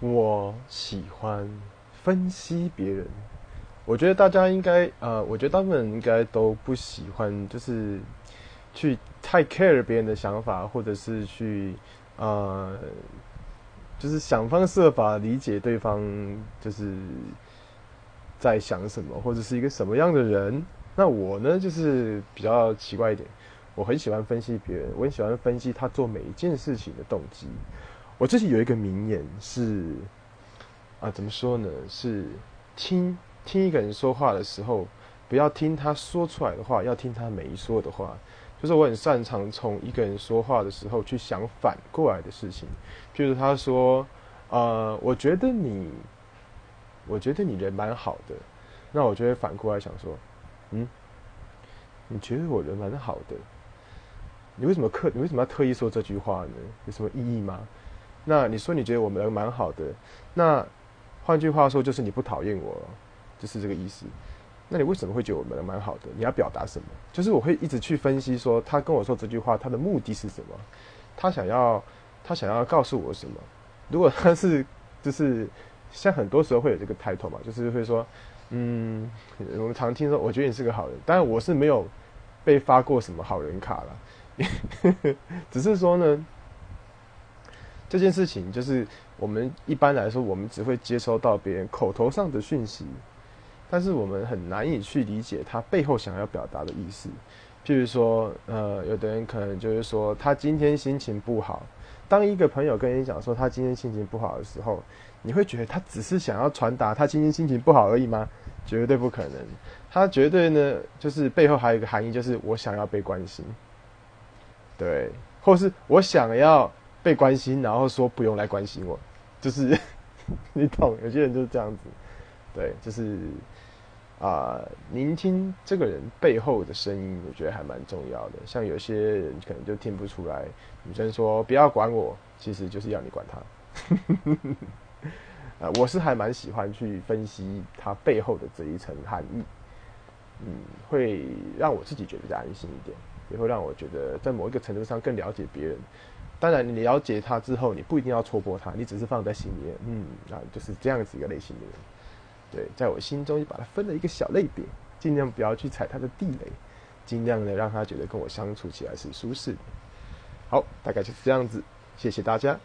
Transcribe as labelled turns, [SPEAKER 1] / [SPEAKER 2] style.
[SPEAKER 1] 我喜欢分析别人。我觉得大家应该，呃，我觉得大部分人应该都不喜欢，就是去太 care 别人的想法，或者是去，呃，就是想方设法理解对方，就是在想什么，或者是一个什么样的人。那我呢，就是比较奇怪一点，我很喜欢分析别人，我很喜欢分析他做每一件事情的动机。我自己有一个名言是，啊，怎么说呢？是听听一个人说话的时候，不要听他说出来的话，要听他没说的话。就是我很擅长从一个人说话的时候去想反过来的事情。譬如他说，呃，我觉得你，我觉得你人蛮好的，那我就会反过来想说，嗯，你觉得我人蛮好的，你为什么刻？你为什么要特意说这句话呢？有什么意义吗？那你说你觉得我们蛮好的，那换句话说就是你不讨厌我，就是这个意思。那你为什么会觉得我们蛮好的？你要表达什么？就是我会一直去分析说他跟我说这句话他的目的是什么，他想要他想要告诉我什么？如果他是就是像很多时候会有这个抬头嘛，就是会说嗯，我们常听说我觉得你是个好人，但是我是没有被发过什么好人卡了，只是说呢。这件事情就是我们一般来说，我们只会接收到别人口头上的讯息，但是我们很难以去理解他背后想要表达的意思。譬如说，呃，有的人可能就是说他今天心情不好。当一个朋友跟你讲说他今天心情不好的时候，你会觉得他只是想要传达他今天心情不好而已吗？绝对不可能。他绝对呢，就是背后还有一个含义，就是我想要被关心，对，或是我想要。被关心，然后说不用来关心我，就是 你懂，有些人就是这样子，对，就是啊，聆听这个人背后的声音，我觉得还蛮重要的。像有些人可能就听不出来，女生说不要管我，其实就是要你管他。呃，我是还蛮喜欢去分析他背后的这一层含义，嗯，会让我自己觉得安心一点，也会让我觉得在某一个程度上更了解别人。当然，你了解他之后，你不一定要戳破他，你只是放在心里面，嗯，那，就是这样子一个类型的人。对，在我心中就把他分了一个小类别，尽量不要去踩他的地雷，尽量的让他觉得跟我相处起来是舒适的。好，大概就是这样子，谢谢大家。